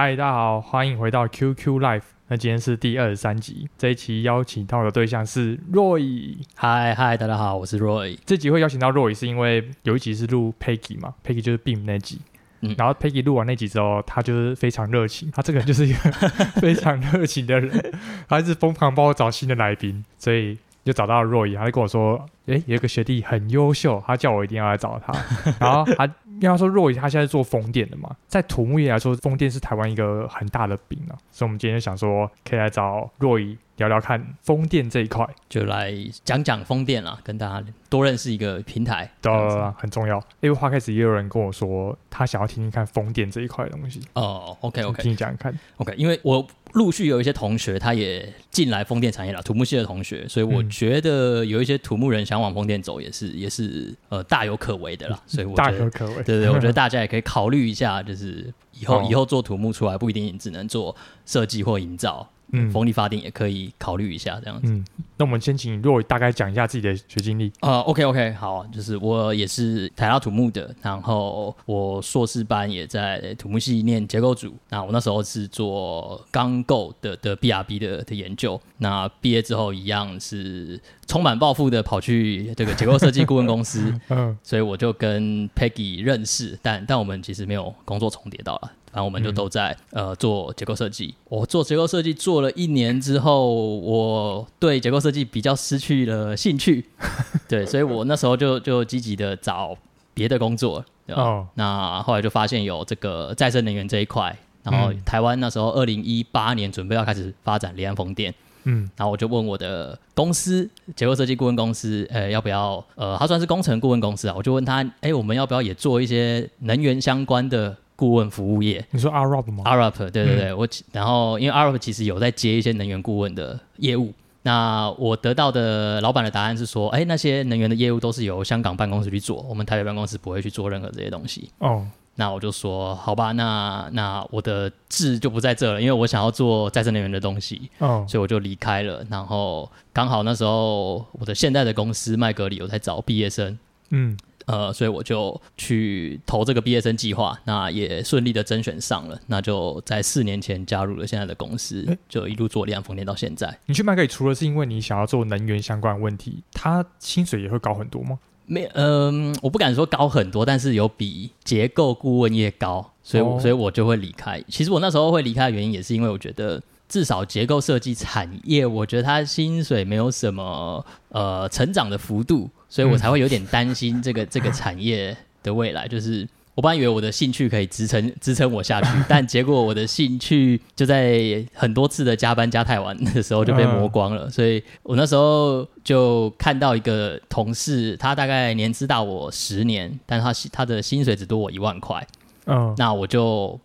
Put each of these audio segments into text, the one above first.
嗨，大家好，欢迎回到 QQ Live。那今天是第二十三集，这一期邀请到的对象是 Roy。嗨嗨，大家好，我是 Roy。这集会邀请到 Roy 是因为有一集是录 Peggy 嘛，Peggy 就是 Beam 那集。嗯，然后 Peggy 录完那集之后，他就是非常热情，他这个人就是一个 非常热情的人，他一直疯狂帮我找新的来宾，所以。就找到了 Roy，他就跟我说：“诶，有一个学弟很优秀，他叫我一定要来找他。”然后他因为他说若以他现在做风电的嘛，在土木业来说，风电是台湾一个很大的饼啊，所以我们今天想说可以来找若以。聊聊看风电这一块，就来讲讲风电啦，跟大家多认识一个平台，对，很重要。因为花开始也有人跟我说，他想要听听看风电这一块的东西。哦，OK OK，听你讲看，OK。因为我陆续有一些同学，他也进来风电产业了，土木系的同学，所以我觉得有一些土木人想往风电走，也是也是呃大有可为的啦。所以我觉得大有可为，对对，我觉得大家也可以考虑一下，就是以后、哦、以后做土木出来，不一定只能做设计或营造。嗯，风力发电也可以考虑一下这样子。嗯，那我们先请 Roy 大概讲一下自己的学经历。呃，OK OK，好，就是我也是台大土木的，然后我硕士班也在土木系念结构组。那我那时候是做钢构的的 BRB 的的研究。那毕业之后一样是充满抱负的跑去这个结构设计顾问公司。嗯，所以我就跟 Peggy 认识，但但我们其实没有工作重叠到了。然后我们就都在、嗯、呃做结构设计。我做结构设计做了一年之后，我对结构设计比较失去了兴趣。对，所以我那时候就就积极的找别的工作。哦。那后来就发现有这个再生能源这一块。然后台湾那时候二零一八年准备要开始发展离岸风电。嗯。然后我就问我的公司结构设计顾问公司，呃，要不要？呃，他算是工程顾问公司啊。我就问他，哎，我们要不要也做一些能源相关的？顾问服务业，你说 Arup 吗？Arup，对对对，嗯、我然后因为 Arup 其实有在接一些能源顾问的业务，那我得到的老板的答案是说，哎，那些能源的业务都是由香港办公室去做，我们台北办公室不会去做任何这些东西。哦，那我就说好吧，那那我的志就不在这了，因为我想要做再生能源的东西，哦，所以我就离开了。然后刚好那时候我的现在的公司麦格里有在找毕业生，嗯。呃，所以我就去投这个毕业生计划，那也顺利的甄选上了，那就在四年前加入了现在的公司，欸、就一路做离岸风电到现在。你去麦格里除了是因为你想要做能源相关的问题，他薪水也会高很多吗？没，嗯、呃，我不敢说高很多，但是有比结构顾问业高，所以、哦、所以我就会离开。其实我那时候会离开的原因，也是因为我觉得至少结构设计产业，我觉得它薪水没有什么呃成长的幅度。所以我才会有点担心这个这个产业的未来。就是我本来以为我的兴趣可以支撑支撑我下去，但结果我的兴趣就在很多次的加班加太晚的时候就被磨光了。所以我那时候就看到一个同事，他大概年资大我十年，但他他的薪水只多我一万块。嗯，那我就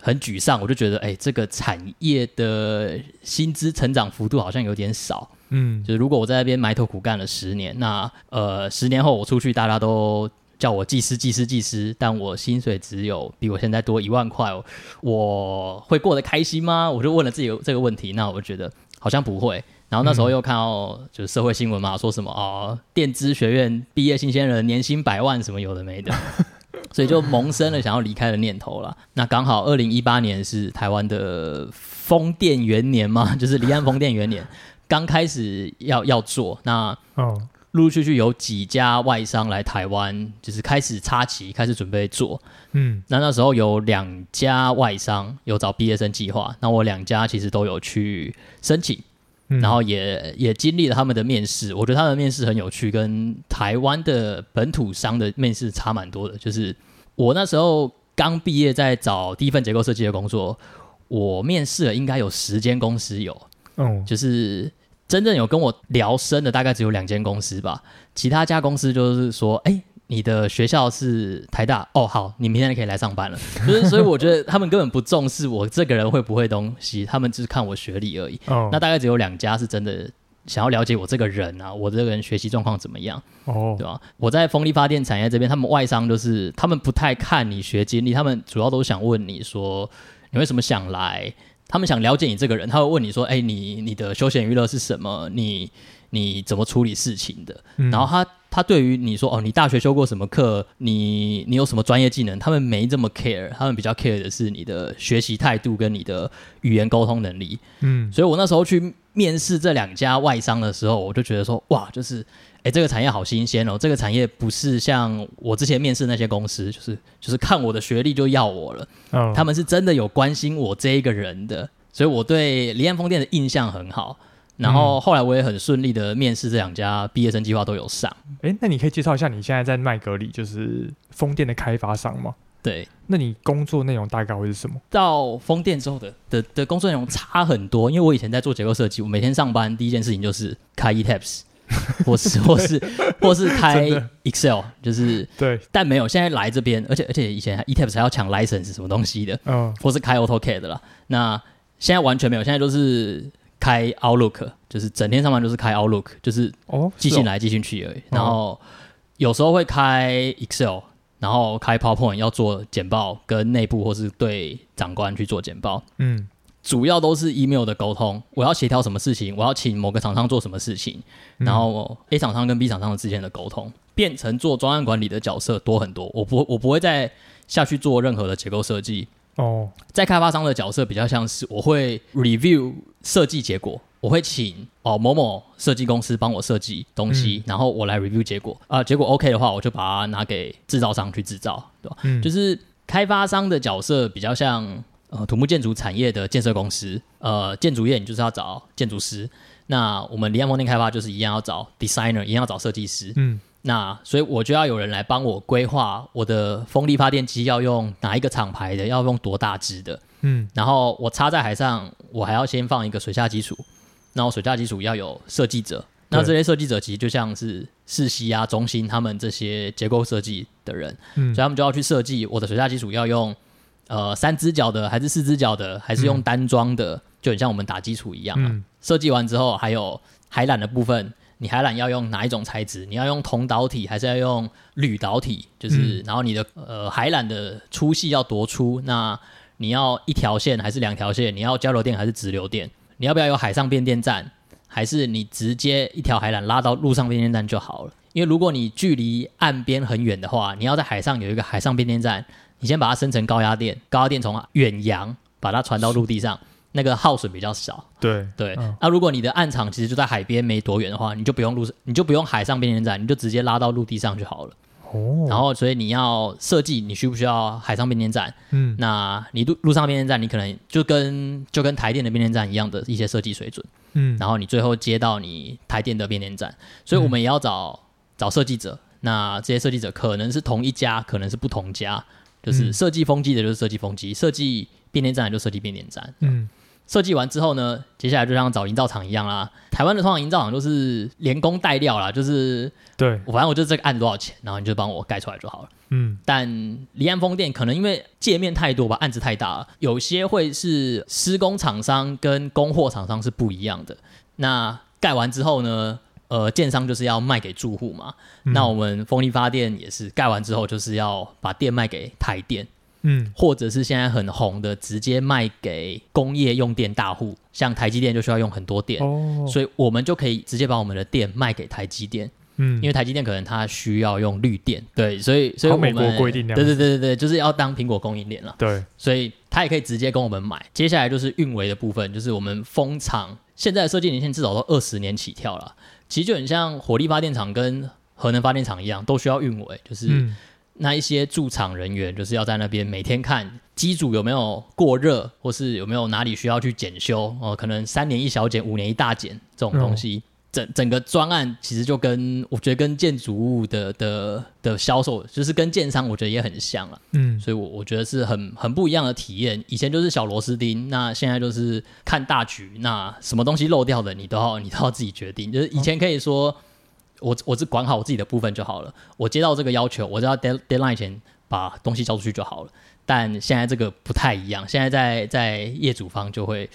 很沮丧，我就觉得，哎，这个产业的薪资成长幅度好像有点少。嗯，就是如果我在那边埋头苦干了十年，那呃，十年后我出去，大家都叫我技师、技师、技师，但我薪水只有比我现在多一万块，我会过得开心吗？我就问了自己这个问题，那我觉得好像不会。然后那时候又看到就是社会新闻嘛，说什么哦，电资学院毕业新鲜人年薪百万，什么有的没的，所以就萌生了想要离开的念头了。那刚好二零一八年是台湾的风电元年嘛，就是离岸风电元年。刚开始要要做，那陆陆续续有几家外商来台湾，就是开始插旗，开始准备做。嗯，那那时候有两家外商有找毕业生计划，那我两家其实都有去申请，嗯、然后也也经历了他们的面试。我觉得他们的面试很有趣，跟台湾的本土商的面试差蛮多的。就是我那时候刚毕业，在找第一份结构设计的工作，我面试了应该有十间公司有，嗯，就是。真正有跟我聊深的大概只有两间公司吧，其他家公司就是说，哎、欸，你的学校是台大哦，好，你明天可以来上班了。就是，所以我觉得他们根本不重视我这个人会不会东西，他们只是看我学历而已。哦，那大概只有两家是真的想要了解我这个人啊，我这个人学习状况怎么样？哦，对吧？我在风力发电产业这边，他们外商就是他们不太看你学经历，他们主要都想问你说，你为什么想来？他们想了解你这个人，他会问你说：“哎，你你的休闲娱乐是什么？你你怎么处理事情的？”嗯、然后他他对于你说：“哦，你大学修过什么课？你你有什么专业技能？”他们没这么 care，他们比较 care 的是你的学习态度跟你的语言沟通能力。嗯，所以我那时候去面试这两家外商的时候，我就觉得说：“哇，就是。”哎，这个产业好新鲜哦！这个产业不是像我之前面试那些公司，就是就是看我的学历就要我了。Oh. 他们是真的有关心我这一个人的，所以我对离岸风电的印象很好。然后后来我也很顺利的面试这两家毕业生计划都有上。哎，那你可以介绍一下你现在在麦格里就是风电的开发商吗？对，那你工作内容大概会是什么？到风电之后的的的工作内容差很多，因为我以前在做结构设计，我每天上班第一件事情就是开 ETABS。或是或是或是 开 Excel，就是对，但没有。现在来这边，而且而且以前 etaps 还要抢 license 什么东西的，嗯，或是开 AutoCAD 的啦。那现在完全没有，现在都是开 Outlook，就是整天上班都是开 Outlook，就是哦，寄信来寄信去而已。然后有时候会开 Excel，然后开 PowerPoint 要做简报，跟内部或是对长官去做简报，嗯。主要都是 email 的沟通，我要协调什么事情，我要请某个厂商做什么事情，嗯、然后 A 厂商跟 B 厂商之间的沟通，变成做专案管理的角色多很多。我不，我不会再下去做任何的结构设计。哦，在开发商的角色比较像是我会 review 设计结果，我会请哦某某设计公司帮我设计东西，嗯、然后我来 review 结果啊、呃，结果 OK 的话，我就把它拿给制造商去制造，对吧？嗯，就是开发商的角色比较像。呃，土木建筑产业的建设公司，呃，建筑业你就是要找建筑师。那我们离岸风电开发就是一样要找 designer，一样要找设计师。嗯，那所以我就要有人来帮我规划我的风力发电机要用哪一个厂牌的，要用多大只的。嗯，然后我插在海上，我还要先放一个水下基础，然后水下基础要有设计者。那这些设计者其实就像是世熙啊、中心他们这些结构设计的人，嗯，所以他们就要去设计我的水下基础要用。呃，三只脚的还是四只脚的，还是用单装的，嗯、就很像我们打基础一样啊。嗯、设计完之后，还有海缆的部分，你海缆要用哪一种材质？你要用铜导体还是要用铝导体？就是，嗯、然后你的呃海缆的粗细要多粗？那你要一条线还是两条线？你要交流电还是直流电？你要不要有海上变电站？还是你直接一条海缆拉到陆上变电站就好了？因为如果你距离岸边很远的话，你要在海上有一个海上变电站。你先把它生成高压电，高压电从远洋把它传到陆地上，那个耗损比较少。对对，那、嗯啊、如果你的岸场其实就在海边没多远的话，你就不用陆，你就不用海上变电站，你就直接拉到陆地上就好了。哦。然后，所以你要设计，你需不需要海上变电站？嗯。那你陆路上变电站，你可能就跟就跟台电的变电站一样的一些设计水准。嗯。然后你最后接到你台电的变电站，所以我们也要找、嗯、找设计者。那这些设计者可能是同一家，可能是不同家。就是设计风机的，就是设计风机；设计变电站的，就设计变电站。嗯，设计完之后呢，接下来就像找营造厂一样啦。台湾的通常营造厂都是连工带料啦，就是对我反正我就这个案多少钱，然后你就帮我盖出来就好了。嗯，但离岸风电可能因为界面太多吧，案子太大了，有些会是施工厂商跟供货厂商是不一样的。那盖完之后呢？呃，建商就是要卖给住户嘛，嗯、那我们风力发电也是盖完之后就是要把电卖给台电，嗯，或者是现在很红的直接卖给工业用电大户，像台积电就需要用很多电，哦，所以我们就可以直接把我们的电卖给台积电，嗯，因为台积电可能它需要用绿电，对，所以所以我们美国规定，对对对对对，就是要当苹果供应链了，对，所以它也可以直接跟我们买。接下来就是运维的部分，就是我们风场现在的设计年限至少都二十年起跳了。其实就很像火力发电厂跟核能发电厂一样，都需要运维，就是那一些驻场人员，就是要在那边每天看机组有没有过热，或是有没有哪里需要去检修哦、呃，可能三年一小检，五年一大检这种东西。嗯整整个专案其实就跟我觉得跟建筑物的的的销售，就是跟建商我觉得也很像了，嗯，所以我我觉得是很很不一样的体验。以前就是小螺丝钉，那现在就是看大局，那什么东西漏掉的你都要你都要自己决定。就是以前可以说我我是管好我自己的部分就好了，我接到这个要求，我就要 deadline 前把东西交出去就好了。但现在这个不太一样，现在在在业主方就会。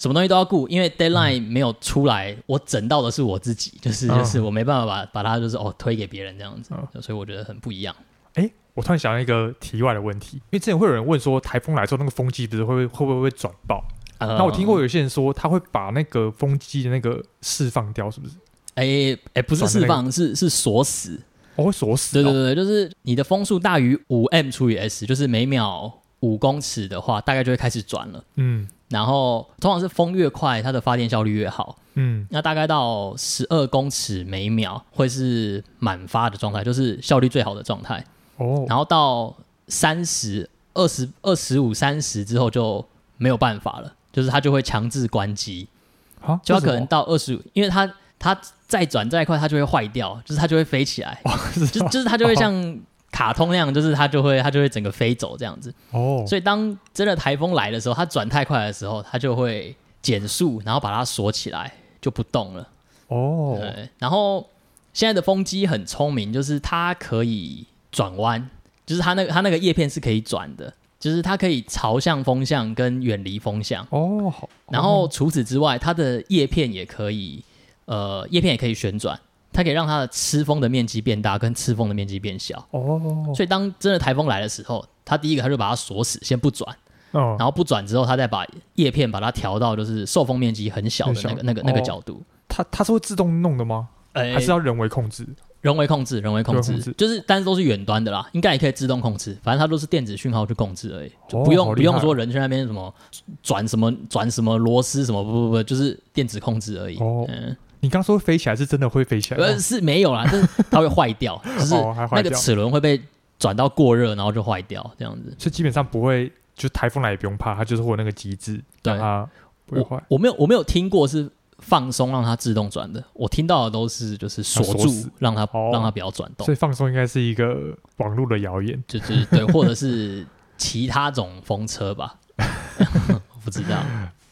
什么东西都要顾，因为 deadline 没有出来，嗯、我整到的是我自己，就是就是我没办法把把它就是哦推给别人这样子，嗯、所以我觉得很不一样。哎、欸，我突然想到一个题外的问题，因为之前会有人问说，台风来之后那个风机不是会会不会会转爆？那、呃、我听过有些人说，他会把那个风机的那个释放掉，是不是？哎、欸、哎、欸，不是释放，那个、是是锁死。哦，会锁死。对对对，就是你的风速大于五 m 除以 s，就是每秒五公尺的话，大概就会开始转了。嗯。然后通常是风越快，它的发电效率越好。嗯。那大概到十二公尺每秒会是满发的状态，就是效率最好的状态。哦。然后到三十二十二十五三十之后就没有办法了，就是它就会强制关机。啊？就它可能到二十五，因为它。它再转再快，它就会坏掉，就是它就会飞起来，就就是它就会像卡通那样，就是它就会它就会整个飞走这样子。哦，所以当真的台风来的时候，它转太快的时候，它就会减速，然后把它锁起来，就不动了。哦，对。然后现在的风机很聪明，就是它可以转弯，就是它那个它那个叶片是可以转的，就是它可以朝向风向跟远离风向。哦，好。然后除此之外，它的叶片也可以。呃，叶片也可以旋转，它可以让它的吃风的面积变大，跟吃风的面积变小。哦，所以当真的台风来的时候，它第一个它就把它锁死，先不转。哦，然后不转之后，它再把叶片把它调到就是受风面积很小的那个那个那个角度。它它是会自动弄的吗？欸，还是要人为控制？人为控制，人为控制，控制就是但是都是远端的啦，应该也可以自动控制，反正它都是电子讯号去控制而已，就不用、哦、不用说人去那边什么转什么转什么螺丝什么不不不，就是电子控制而已。哦，嗯。你刚说飞起来是真的会飞起来？呃，是没有啦，就是它会坏掉，就是那个齿轮会被转到过热，然后就坏掉这样子。所以基本上不会，就台风来也不用怕，它就是会有那个机制，对它不会坏。我我没有我没有听过是放松让它自动转的，我听到的都是就是锁住让它让它不要转动。所以放松应该是一个网络的谣言，就是对，或者是其他种风车吧，我不知道。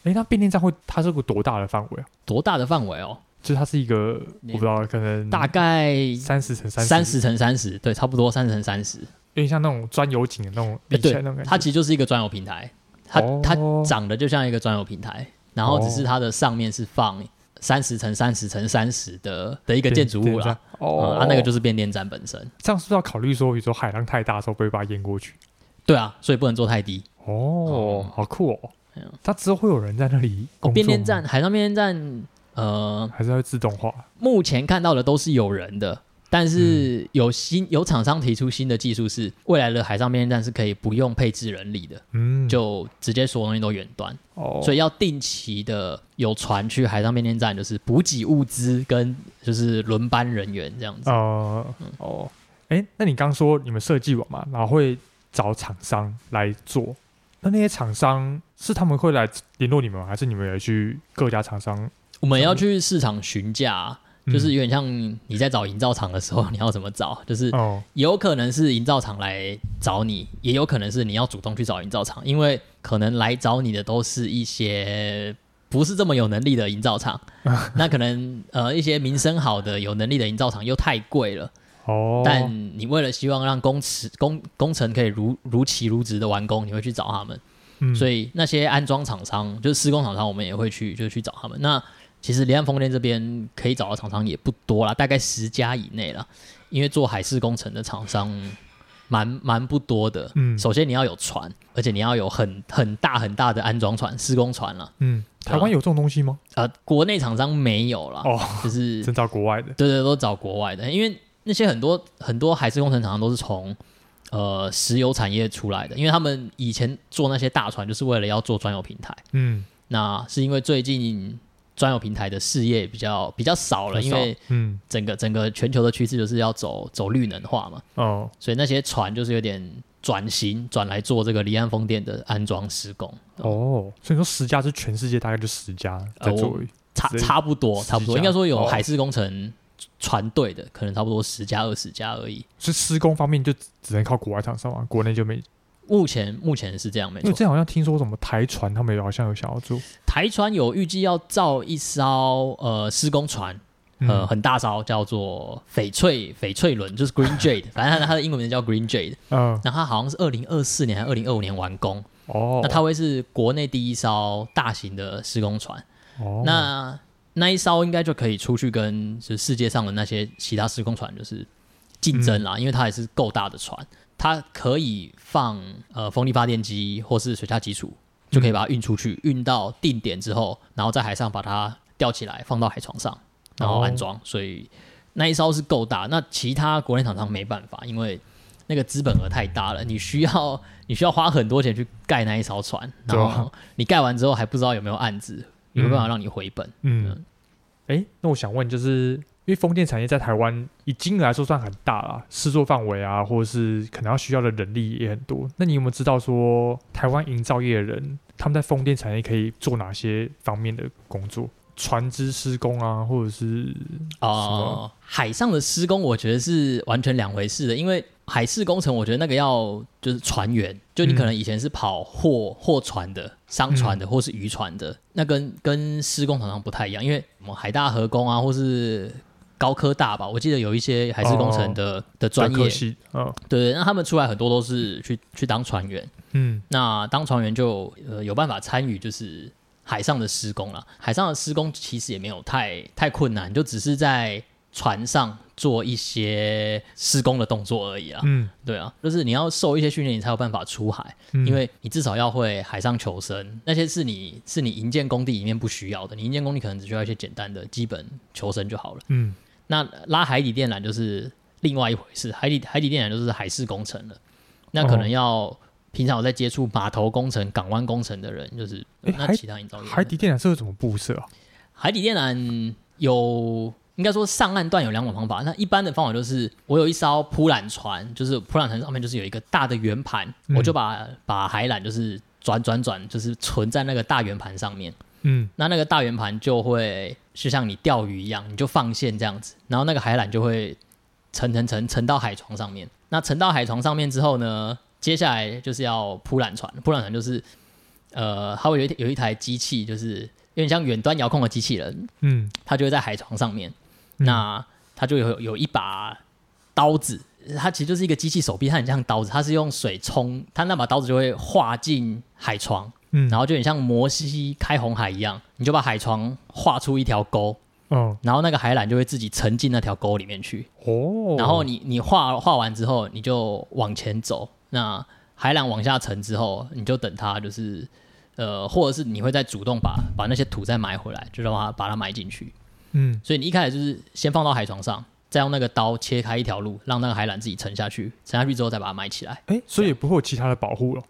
哎，那变电站会它是个多大的范围啊？多大的范围哦？就它是一个，我不知道，可能大概三十乘三十，三十乘三十，对，差不多三十乘三十，有点像那种钻油井的那种，欸、对，它其实就是一个钻油平台，它、哦、它长得就像一个钻油平台，然后只是它的上面是放三十乘三十乘三十的的一个建筑物啦，哦、嗯，它那个就是变电站本身。这样是不是要考虑说，比如说海浪太大的时候，不会把它淹过去？对啊，所以不能做太低。哦，嗯、好酷哦！它之后会有人在那里哦，变电站，海上变电站。呃，还是会自动化。目前看到的都是有人的，但是有新有厂商提出新的技术，是未来的海上变电站是可以不用配置人力的，嗯，就直接所有东西都远端。哦，所以要定期的有船去海上变电站，就是补给物资跟就是轮班人员这样子。哦、呃，嗯、哦，哎，那你刚说你们设计完嘛，然后会找厂商来做，那那些厂商是他们会来联络你们，还是你们也去各家厂商？我们要去市场询价，嗯、就是有点像你在找营造厂的时候，你要怎么找？就是有可能是营造厂来找你，也有可能是你要主动去找营造厂，因为可能来找你的都是一些不是这么有能力的营造厂。那可能呃一些名声好的有能力的营造厂又太贵了。哦。但你为了希望让工程工工程可以如如期如职的完工，你会去找他们。嗯、所以那些安装厂商，就是施工厂商，我们也会去，就去找他们。那其实离岸风电这边可以找到厂商也不多啦，大概十家以内啦。因为做海事工程的厂商蛮蛮不多的。嗯，首先你要有船，而且你要有很很大很大的安装船、施工船了。嗯，台湾有这种东西吗？呃，国内厂商没有啦。哦，就是 真找国外的。对对，都找国外的，因为那些很多很多海事工程厂商都是从呃石油产业出来的，因为他们以前做那些大船就是为了要做专有平台。嗯，那是因为最近。专有平台的事业比较比较少了，因为嗯，整个整个全球的趋势就是要走走绿能化嘛，哦，所以那些船就是有点转型转来做这个离岸风电的安装施工。哦，所以说十家是全世界大概就十家在做，呃、差差不多差不多，应该说有海事工程船队的，可能差不多十家二十家而已。是施工方面就只能靠国外厂商啊，国内就没。目前目前是这样，没错。这好像听说什么台船，他们也好像有想要做。台船有预计要造一艘呃施工船，呃、嗯、很大艘，叫做翡翠翡翠轮，就是 Green Jade，反正它的英文名叫 Green Jade。嗯。那它好像是二零二四年还是二零二五年完工。哦。那它会是国内第一艘大型的施工船。哦。那那一艘应该就可以出去跟就是世界上的那些其他施工船就是竞争啦，嗯、因为它也是够大的船。它可以放呃风力发电机或是水下基础就可以把它运出去，运到定点之后，然后在海上把它吊起来，放到海床上，然后安装。哦、所以那一艘是够大，那其他国内厂商没办法，因为那个资本额太大了，你需要你需要花很多钱去盖那一艘船，然后你盖完之后还不知道有没有案子，有没有办法让你回本。嗯，哎、嗯欸，那我想问就是。因为风电产业在台湾以金额来说算很大了，施作范围啊，或者是可能要需要的人力也很多。那你有没有知道说台湾营造业的人他们在风电产业可以做哪些方面的工作？船只施工啊，或者是哦、呃，海上的施工，我觉得是完全两回事的。因为海事工程，我觉得那个要就是船员，就你可能以前是跑货货船的、商船的，或是渔船的，嗯、那跟跟施工常常不太一样。因为什么海大河工啊，或是高科大吧，我记得有一些海事工程的、哦、的专业，哦，对，那他们出来很多都是去去当船员，嗯，那当船员就呃有办法参与就是海上的施工了。海上的施工其实也没有太太困难，就只是在船上做一些施工的动作而已啊，嗯，对啊，就是你要受一些训练，你才有办法出海，嗯、因为你至少要会海上求生，那些是你是你营建工地里面不需要的，你营建工地可能只需要一些简单的基本求生就好了，嗯。那拉海底电缆就是另外一回事，海底海底电缆就是海事工程了。那可能要平常我在接触码头工程、港湾工程的人，就是、欸、那其他营造业。海底电缆是怎么布设啊？海底电缆有应该说上岸段有两种方法。那一般的方法就是我有一艘铺缆船，就是铺缆船上面就是有一个大的圆盘，嗯、我就把把海缆就是转转转，就是存在那个大圆盘上面。嗯，那那个大圆盘就会就像你钓鱼一样，你就放线这样子，然后那个海缆就会沉沉沉沉到海床上面。那沉到海床上面之后呢，接下来就是要铺缆船。铺缆船就是，呃，它会有一有一台机器，就是有点像远端遥控的机器人。嗯，它就会在海床上面。嗯、那它就有有一把刀子，它其实就是一个机器手臂，它很像刀子，它是用水冲，它那把刀子就会划进海床。嗯，然后就很像摩西开红海一样，你就把海床画出一条沟，嗯，然后那个海缆就会自己沉进那条沟里面去。哦，然后你你画画完之后，你就往前走。那海缆往下沉之后，你就等它，就是呃，或者是你会再主动把把那些土再埋回来，就让它把它埋进去。嗯，所以你一开始就是先放到海床上，再用那个刀切开一条路，让那个海缆自己沉下去，沉下去之后再把它埋起来。哎，所以也不会有其他的保护了？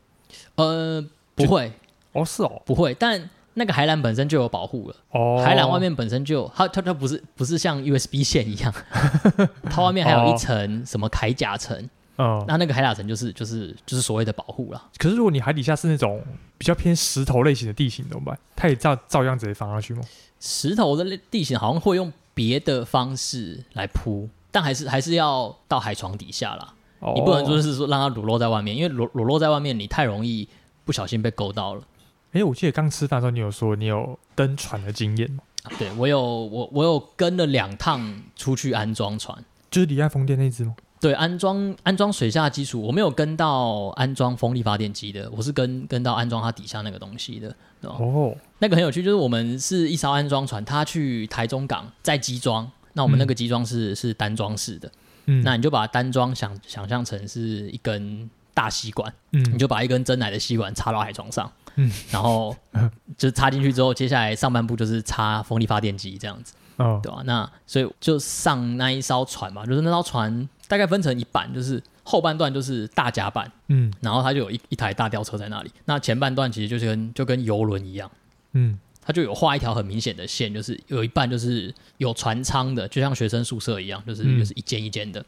呃，不会。哦，是哦，不会，但那个海缆本身就有保护了。哦，海缆外面本身就有它它它不是不是像 USB 线一样，它外面还有一层什么铠甲层。哦，那那个铠甲层就是就是就是所谓的保护了。可是如果你海底下是那种比较偏石头类型的地形怎么办？它也照照样直接放上去吗？石头的地形好像会用别的方式来铺，但还是还是要到海床底下啦。哦，你不能说是说让它裸露在外面，因为裸裸露在外面，你太容易不小心被勾到了。哎，我记得刚吃饭的时候，你有说你有登船的经验吗？对，我有，我我有跟了两趟出去安装船，就是离岸风电那只吗？对，安装安装水下基础，我没有跟到安装风力发电机的，我是跟跟到安装它底下那个东西的。哦，那个很有趣，就是我们是一艘安装船，它去台中港在机装，那我们那个机装是、嗯、是单装式的，嗯，那你就把单装想想象成是一根大吸管，嗯，你就把一根真奶的吸管插到海床上。嗯，然后就插进去之后，接下来上半部就是插风力发电机这样子，哦，对吧？那所以就上那一艘船嘛，就是那艘船大概分成一半，就是后半段就是大甲板，嗯，然后它就有一一台大吊车在那里。那前半段其实就是跟就跟游轮一样，嗯，它就有画一条很明显的线，就是有一半就是有船舱的，就像学生宿舍一样，就是就是一间一间的，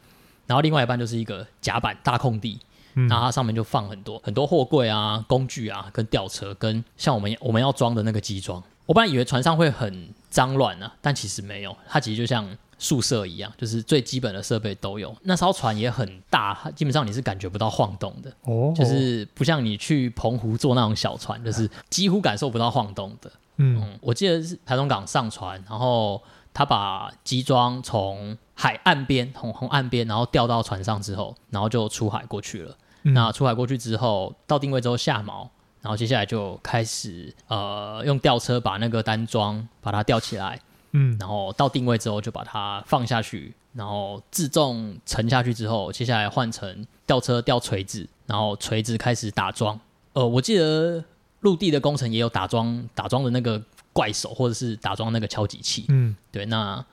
然后另外一半就是一个甲板大空地。然后它上面就放很多很多货柜啊、工具啊、跟吊车，跟像我们我们要装的那个机装。我本来以为船上会很脏乱啊，但其实没有，它其实就像宿舍一样，就是最基本的设备都有。那艘船也很大，基本上你是感觉不到晃动的，哦，就是不像你去澎湖坐那种小船，就是几乎感受不到晃动的。嗯，嗯，我记得是台中港上船，然后他把机装从海岸边，从红岸边，然后吊到船上之后，然后就出海过去了。嗯、那出海过去之后，到定位之后下锚，然后接下来就开始呃用吊车把那个单桩把它吊起来，嗯，然后到定位之后就把它放下去，然后自重沉下去之后，接下来换成吊车吊锤子，然后锤子开始打桩。呃，我记得陆地的工程也有打桩打桩的那个怪手，或者是打桩那个敲击器。嗯，对，那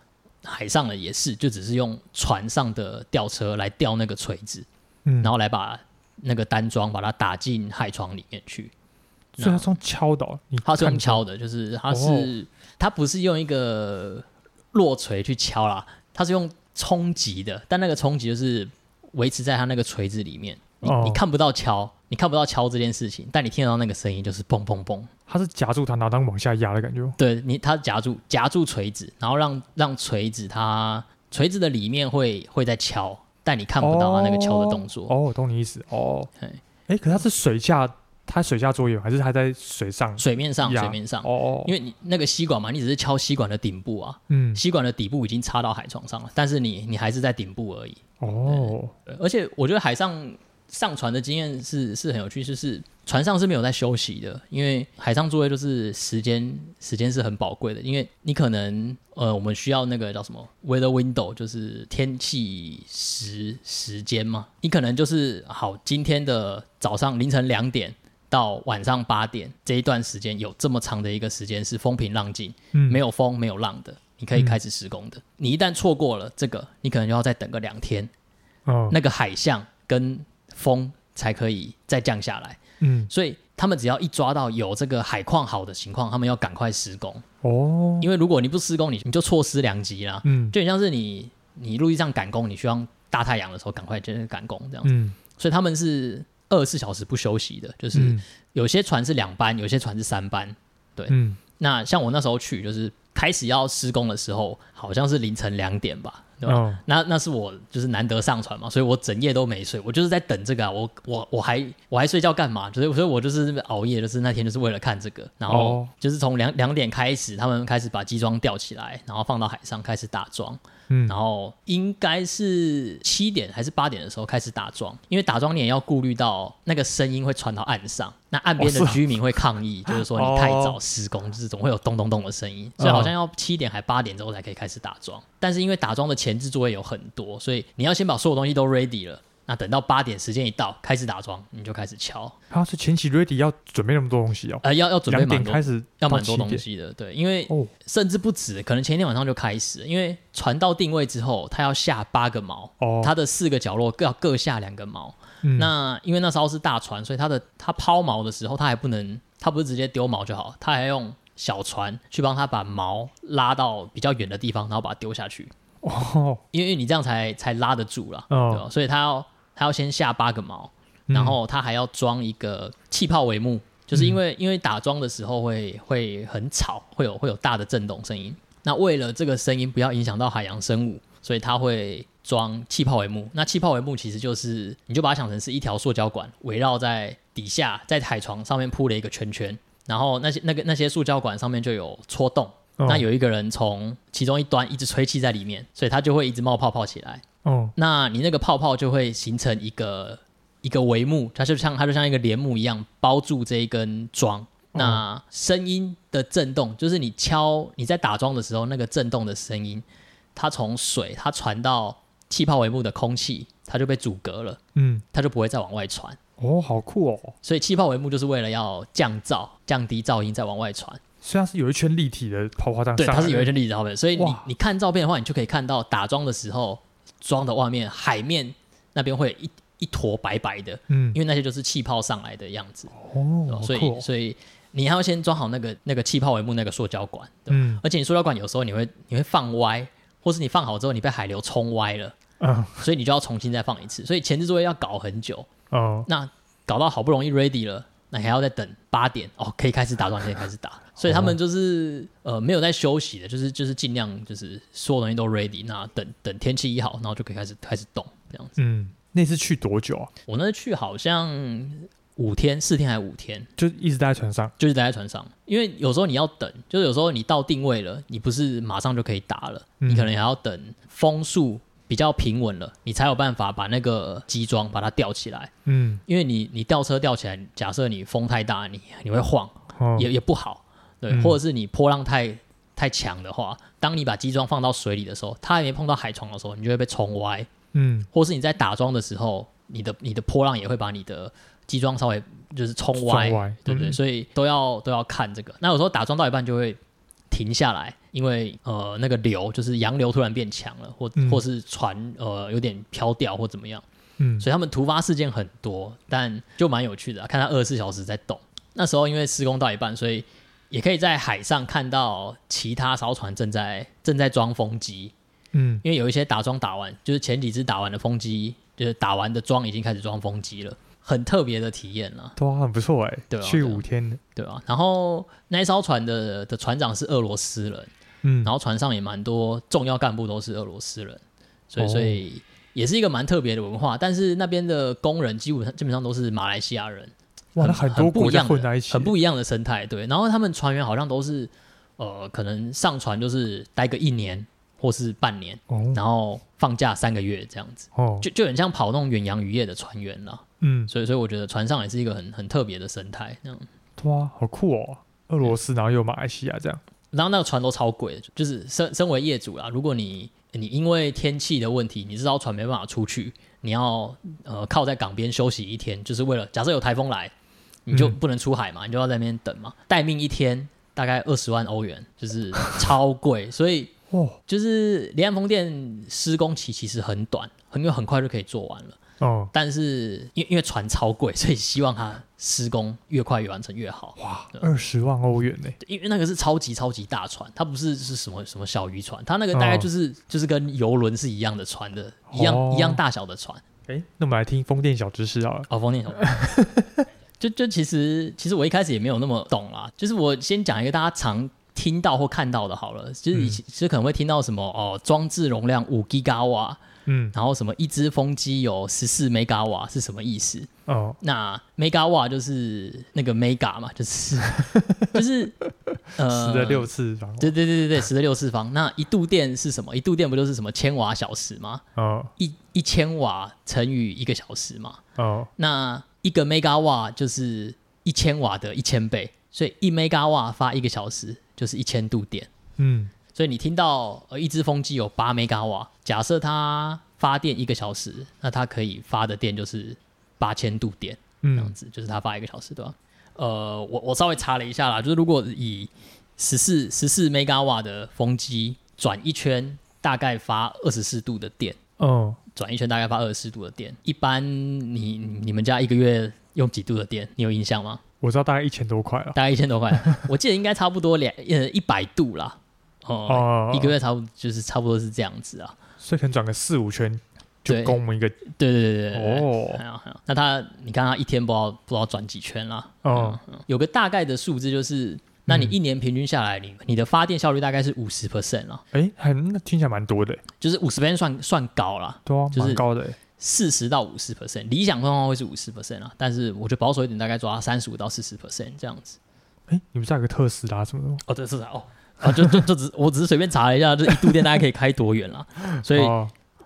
海上的也是，就只是用船上的吊车来吊那个锤子，嗯，然后来把那个单桩把它打进海床里面去。所以它是用敲的，哦，它是用敲的，就是它是、哦、它不是用一个落锤去敲啦，它是用冲击的，但那个冲击就是维持在它那个锤子里面，你、哦、你看不到敲。你看不到敲这件事情，但你听得到那个声音，就是砰砰砰。它是夹住它，然后当往下压的感觉。对你，它夹住夹住锤子，然后让让锤子它锤子的里面会会在敲，但你看不到它那个敲的动作。哦，我懂你意思。哦，哎、欸，可是它是水下，它水下作业还是它在水上？水面上，水面上。哦，因为你那个吸管嘛，你只是敲吸管的顶部啊。嗯。吸管的底部已经插到海床上了，但是你你还是在顶部而已。哦。而且我觉得海上。上船的经验是是很有趣，就是船上是没有在休息的，因为海上作业就是时间时间是很宝贵的，因为你可能呃我们需要那个叫什么 weather window，就是天气时时间嘛，你可能就是好今天的早上凌晨两点到晚上八点这一段时间有这么长的一个时间是风平浪静，嗯，没有风没有浪的，你可以开始施工的。嗯、你一旦错过了这个，你可能就要再等个两天，哦，那个海象跟风才可以再降下来，嗯，所以他们只要一抓到有这个海况好的情况，他们要赶快施工。哦。因为如果你不施工，你你就错失良机啦，嗯，就很像是你你陆地上赶工，你需要大太阳的时候赶快就是赶工这样。子，嗯，所以他们是二十四小时不休息的，就是有些船是两班，有些船是三班，对，嗯，那像我那时候去，就是开始要施工的时候，好像是凌晨两点吧。对吧？哦、那那是我就是难得上船嘛，所以我整夜都没睡，我就是在等这个啊，我我我还我还睡觉干嘛？就是所以，我就是熬夜，就是那天就是为了看这个，然后就是从两两点开始，他们开始把机桩吊起来，然后放到海上开始打桩。嗯，然后应该是七点还是八点的时候开始打桩，因为打桩你也要顾虑到那个声音会传到岸上，那岸边的居民会抗议，就是说你太早施工，哦、就是总会有咚咚咚的声音，所以好像要七点还八点之后才可以开始打桩。但是因为打桩的前置作业有很多，所以你要先把所有东西都 ready 了。那等到八点时间一到，开始打桩，你就开始敲。啊，是前期 ready 要准备那么多东西哦？呃，要要准备蛮多，开始要蛮多东西的。对，因为哦，甚至不止，可能前一天晚上就开始，因为船到定位之后，它要下八个锚，哦，它的四个角落各要各下两个锚。嗯，那因为那时候是大船，所以它的它抛锚的时候，它还不能，它不是直接丢锚就好，它还要用小船去帮它把锚拉到比较远的地方，然后把它丢下去。哦，因为你这样才才拉得住了，哦，对吧？所以它要。他要先下八个锚，然后他还要装一个气泡帷幕，就是因为因为打桩的时候会会很吵，会有会有大的震动声音。那为了这个声音不要影响到海洋生物，所以他会装气泡帷幕。那气泡帷幕其实就是你就把它想成是一条塑胶管，围绕在底下，在海床上面铺了一个圈圈，然后那些那个那些塑胶管上面就有戳洞，哦、那有一个人从其中一端一直吹气在里面，所以它就会一直冒泡泡起来。哦，那你那个泡泡就会形成一个一个帷幕，它就像它就像一个帘幕一样包住这一根桩。那声音的震动，就是你敲你在打桩的时候那个震动的声音，它从水它传到气泡帷幕的空气，它就被阻隔了，嗯，它就不会再往外传。哦，好酷哦！所以气泡帷幕就是为了要降噪、降低噪音再往外传。虽然是有一圈立体的泡泡这样，对，它是有一圈立体的泡泡，所以你你看照片的话，你就可以看到打桩的时候。装的外面海面那边会有一一坨白白的，嗯，因为那些就是气泡上来的样子，哦，所以酷所以你还要先装好那个那个气泡帷幕那个塑胶管，嗯，而且你塑胶管有时候你会你会放歪，或是你放好之后你被海流冲歪了，嗯，所以你就要重新再放一次，所以前置作业要搞很久，哦，那搞到好不容易 ready 了。那还要再等八点。哦，可以开始打桩，可以开始打，所以他们就是呃没有在休息的，就是就是尽量就是所有东西都 ready，那等等天气一好，然后就可以开始开始动这样子。嗯，那次去多久啊？我那次去好像五天，四天还是五天，就一直待在船上，就是待在船上，因为有时候你要等，就是有时候你到定位了，你不是马上就可以打了，嗯、你可能还要等风速。比较平稳了，你才有办法把那个机装把它吊起来。嗯，因为你你吊车吊起来，假设你风太大，你你会晃，哦、也也不好。对，嗯、或者是你波浪太太强的话，当你把机桩放到水里的时候，它还没碰到海床的时候，你就会被冲歪。嗯，或是你在打桩的时候，你的你的波浪也会把你的机桩稍微就是冲歪，歪对不对？嗯、所以都要都要看这个。那有时候打桩到一半就会停下来，因为呃那个流就是洋流突然变强了，或、嗯、或是船呃有点飘掉或怎么样。嗯，所以他们突发事件很多，但就蛮有趣的、啊，看他二十四小时在动。那时候因为施工到一半，所以也可以在海上看到其他艘船正在正在装风机。嗯，因为有一些打桩打完，就是前几只打完的风机，就是打完的桩已经开始装风机了，很特别的体验了。对啊，很不错哎、欸，对、啊，去五天，对啊。然后那一艘船的的船长是俄罗斯人，嗯，然后船上也蛮多重要干部都是俄罗斯人，所以、哦、所以也是一个蛮特别的文化。但是那边的工人基本上基本上都是马来西亚人，哇，那很多国家混在一起，很不一样的生态。对，然后他们船员好像都是呃，可能上船就是待个一年。或是半年，哦、然后放假三个月这样子，哦、就就很像跑那种远洋渔业的船员了。嗯，所以所以我觉得船上也是一个很很特别的生态。这样，哇，好酷哦！俄罗斯，然后又马来西亚这样，然后那个船都超贵，就是身身为业主啦，如果你你因为天气的问题，你这艘船没办法出去，你要呃靠在港边休息一天，就是为了假设有台风来，你就不能出海嘛，嗯、你就要在那边等嘛，待命一天大概二十万欧元，就是超贵，所以。哦，就是离岸风电施工期其实很短，很有很快就可以做完了。哦，但是因为因为船超贵，所以希望它施工越快越完成越好。哇，二十万欧元呢？因为那个是超级超级大船，它不是是什么什么小渔船，它那个大概就是、哦、就是跟游轮是一样的船的，一样、哦、一样大小的船。哎，那我们来听风电小知识啊。哦，风电小知识，就就其实其实我一开始也没有那么懂啦，就是我先讲一个大家常。听到或看到的，好了，就是以前其实可能会听到什么哦，装置容量五吉瓦，嗯，然后什么一只风机有十四 mega 瓦是什么意思？哦，那 mega 瓦就是那个 mega 嘛，就是 就是呃十的六次方，对对对对对，十的六次方。那一度电是什么？一度电不就是什么千瓦小时吗？哦，一一千瓦乘以一个小时嘛。哦，那一个 mega 瓦就是一千瓦的一千倍，所以一 mega 瓦发一个小时。就是一千度电，嗯，所以你听到呃一只风机有八 mega 瓦，假设它发电一个小时，那它可以发的电就是八千度电，嗯，这样子就是它发一个小时，对吧？呃，我我稍微查了一下啦，就是如果以十四十四 mega 瓦的风机转一圈，大概发二十四度的电，哦，转一圈大概发二十四度的电，一般你你们家一个月用几度的电？你有印象吗？我知道大概一千多块了，大概一千多块，我记得应该差不多两呃一百度啦，哦，哦一个月差不多就是差不多是这样子啊，所以可能转个四五圈就供我们一个，对对对对哦，还有还有，那他你看他一天不知道不知道转几圈啦，哦、嗯，有个大概的数字就是，那你一年平均下来，你你的发电效率大概是五十 percent 了，哎、欸，还那听起来蛮多的，就是五十 percent 算算高了，对啊，就是蛮高的。四十到五十 percent，理想状况会是五十 percent 啊，但是我觉得保守一点，大概抓三十五到四十 percent 这样子。哎、欸，你们家有个特斯拉什么的吗？哦，对，特斯拉哦，啊，就就就只我只是随便查了一下，就一度电大概可以开多远啦。所以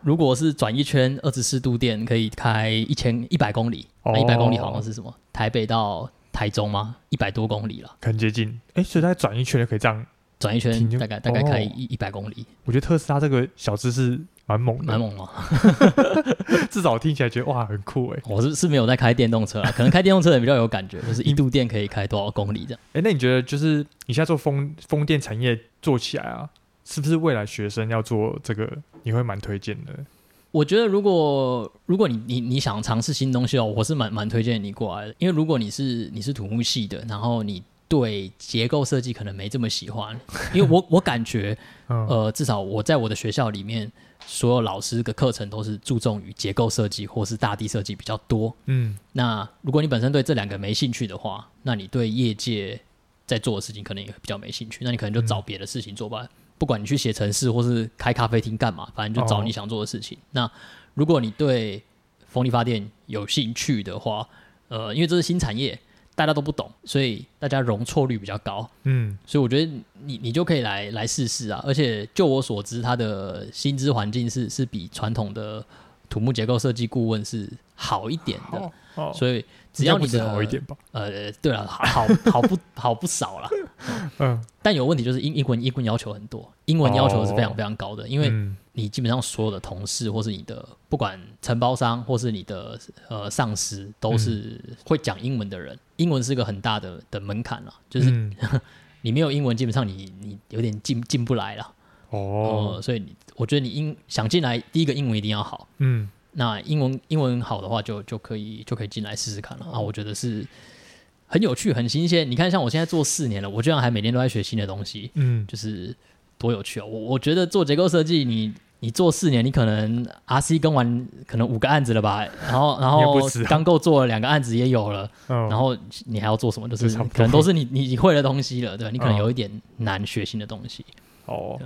如果是转一圈二十四度电，可以开一千一百公里。那一百公里好像是什么？台北到台中吗？一百多公里了，很接近。哎、欸，所以它转一圈就可以这样转一圈，大概大概开一一百公里。我觉得特斯拉这个小知识。蛮猛的，蛮猛啊？至少听起来觉得哇，很酷哎！我是是没有在开电动车啊，可能开电动车也比较有感觉，就是一度电可以开多少公里这样。哎、欸，那你觉得就是你现在做风风电产业做起来啊，是不是未来学生要做这个，你会蛮推荐的？我觉得如果如果你你你想尝试新东西哦，我是蛮蛮推荐你过来的，因为如果你是你是土木系的，然后你。对结构设计可能没这么喜欢，因为我我感觉，呃，至少我在我的学校里面，所有老师的课程都是注重于结构设计或是大地设计比较多。嗯，那如果你本身对这两个没兴趣的话，那你对业界在做的事情可能也比较没兴趣，那你可能就找别的事情做吧。不管你去写程式或是开咖啡厅干嘛，反正就找你想做的事情。那如果你对风力发电有兴趣的话，呃，因为这是新产业。大家都不懂，所以大家容错率比较高。嗯，所以我觉得你你就可以来来试试啊。而且就我所知，它的薪资环境是是比传统的土木结构设计顾问是好一点的，哦哦、所以只要你的好一点吧，呃，对了，好好 好不好不少了，嗯，但有问题就是英英文英文要求很多，英文要求是非常非常高的，哦、因为你基本上所有的同事或是你的不管承包商或是你的呃上司都是会讲英文的人，嗯、英文是一个很大的的门槛了，就是、嗯、你没有英文，基本上你你有点进进不来了，哦、呃，所以你我觉得你英想进来，第一个英文一定要好，嗯。那英文英文好的话就，就就可以就可以进来试试看了啊！我觉得是很有趣、很新鲜。你看，像我现在做四年了，我居然还每天都在学新的东西，嗯，就是多有趣啊！我我觉得做结构设计，你你做四年，你可能 RC 跟完可能五个案子了吧，然后 然后刚够做了两个案子也有了，然后你还要做什么？就是可能都是你你会的东西了，对吧？你可能有一点难学新的东西哦。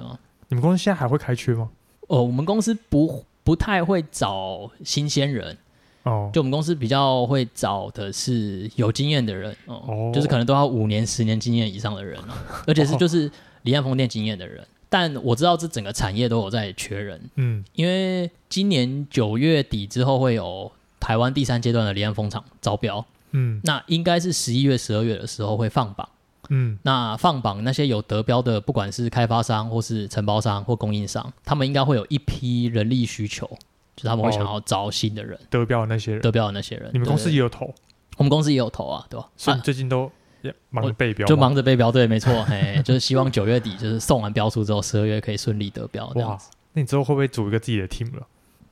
你们公司现在还会开缺吗？哦，我们公司不。不太会找新鲜人。哦，就我们公司比较会找的是有经验的人哦，哦。就是可能都要五年、十年经验以上的人，而且是就是离岸风电经验的人。哦、但我知道这整个产业都有在缺人，嗯，因为今年九月底之后会有台湾第三阶段的离岸风场招标，嗯，那应该是十一月、十二月的时候会放榜。嗯，那放榜那些有得标的，不管是开发商或是承包商或供应商，他们应该会有一批人力需求，就是他们会想要招新的人。得标的那些人，得标的那些人，你们公司也有投？我们公司也有投啊，对吧？所以最近都忙着备标，就忙着备标，对，没错，嘿，就是希望九月底就是送完标书之后，十二月可以顺利得标这样子。那你之后会不会组一个自己的 team 了？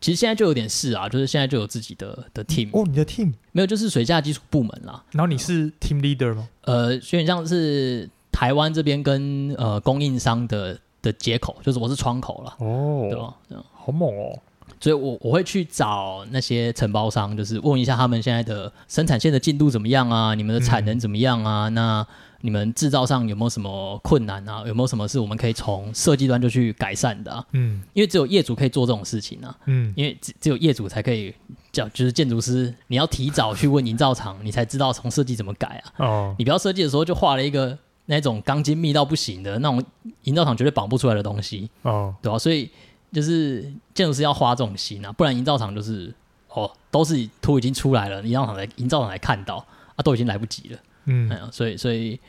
其实现在就有点事啊，就是现在就有自己的的 team 哦，你的 team 没有，就是水下基础部门啦。然后你是 team leader 吗？呃，有点像是。台湾这边跟呃供应商的的接口，就是我是窗口了哦，对吧？好猛哦！所以我我会去找那些承包商，就是问一下他们现在的生产线的进度怎么样啊？你们的产能怎么样啊？嗯、那你们制造上有没有什么困难啊？有没有什么是我们可以从设计端就去改善的啊？嗯，因为只有业主可以做这种事情啊。嗯，因为只只有业主才可以叫，就是建筑师，你要提早去问营造厂，你才知道从设计怎么改啊。哦，你不要设计的时候就画了一个。那种钢筋密到不行的那种营造厂绝对绑不出来的东西哦，对吧、啊？所以就是建筑师要花这种心啊，不然营造厂就是哦，都是图已经出来了，营造厂来营造厂来看到啊，都已经来不及了。嗯，哎呀，所以所以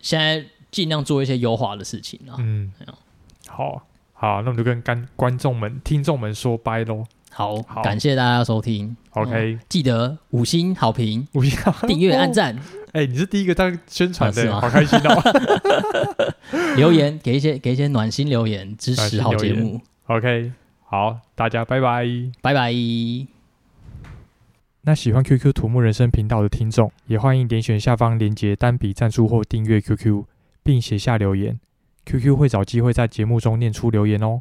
现在尽量做一些优化的事情啊。嗯，好好，那我们就跟观观众们、听众们说拜喽。好，好感谢大家收听。OK，、嗯、记得五星好评，五星订阅、按赞。哎、欸，你是第一个当宣传的，啊、好开心哦！留言给一些给一些暖心留言，支持好节目。OK，好，大家拜拜，拜拜。那喜欢 QQ 土木人生频道的听众，也欢迎点选下方链接单笔赞助或订阅 QQ，并写下留言，QQ 会找机会在节目中念出留言哦。